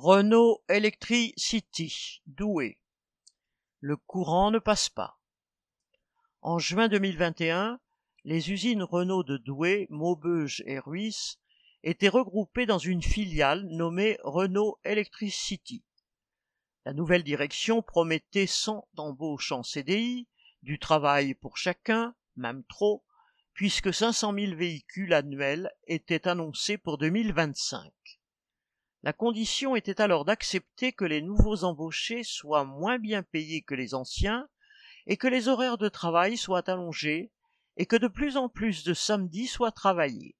Renault Electricity, Douai. Le courant ne passe pas. En juin 2021, les usines Renault de Douai, Maubeuge et Ruisse étaient regroupées dans une filiale nommée Renault Electricity. La nouvelle direction promettait 100 embauches en CDI, du travail pour chacun, même trop, puisque 500 000 véhicules annuels étaient annoncés pour 2025. La condition était alors d'accepter que les nouveaux embauchés soient moins bien payés que les anciens et que les horaires de travail soient allongés et que de plus en plus de samedis soient travaillés.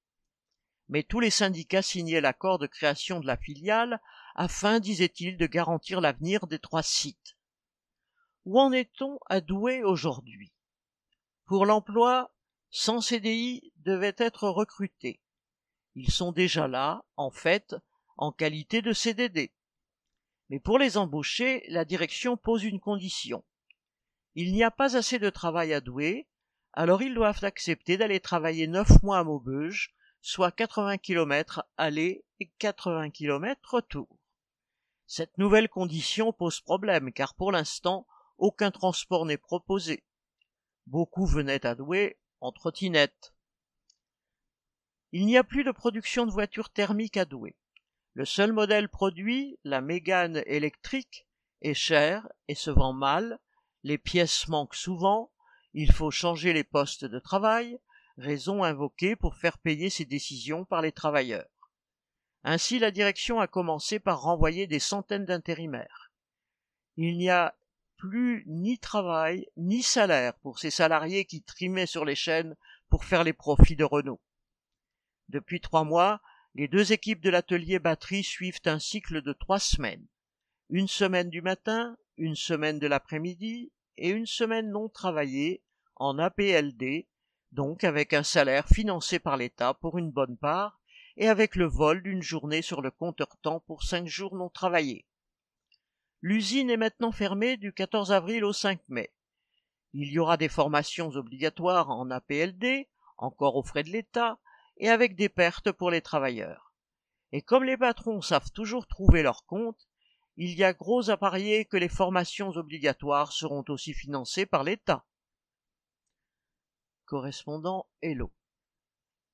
Mais tous les syndicats signaient l'accord de création de la filiale afin, disait-il, de garantir l'avenir des trois sites. Où en est-on à Douai aujourd'hui? Pour l'emploi, 100 CDI devaient être recrutés. Ils sont déjà là, en fait, en qualité de CDD. Mais pour les embaucher, la direction pose une condition. Il n'y a pas assez de travail à douer, alors ils doivent accepter d'aller travailler neuf mois à Maubeuge, soit 80 km aller et 80 km retour. Cette nouvelle condition pose problème car pour l'instant, aucun transport n'est proposé. Beaucoup venaient à Douai en trottinette. Il n'y a plus de production de voitures thermiques à Douai. Le seul modèle produit, la Mégane électrique, est cher et se vend mal, les pièces manquent souvent, il faut changer les postes de travail, raison invoquée pour faire payer ces décisions par les travailleurs. Ainsi la direction a commencé par renvoyer des centaines d'intérimaires. Il n'y a plus ni travail ni salaire pour ces salariés qui trimaient sur les chaînes pour faire les profits de Renault. Depuis trois mois, les deux équipes de l'atelier batterie suivent un cycle de trois semaines. Une semaine du matin, une semaine de l'après-midi et une semaine non travaillée en APLD, donc avec un salaire financé par l'État pour une bonne part et avec le vol d'une journée sur le compteur temps pour cinq jours non travaillés. L'usine est maintenant fermée du 14 avril au 5 mai. Il y aura des formations obligatoires en APLD, encore aux frais de l'État, et avec des pertes pour les travailleurs. Et comme les patrons savent toujours trouver leur compte, il y a gros à parier que les formations obligatoires seront aussi financées par l'État. Correspondant Hello.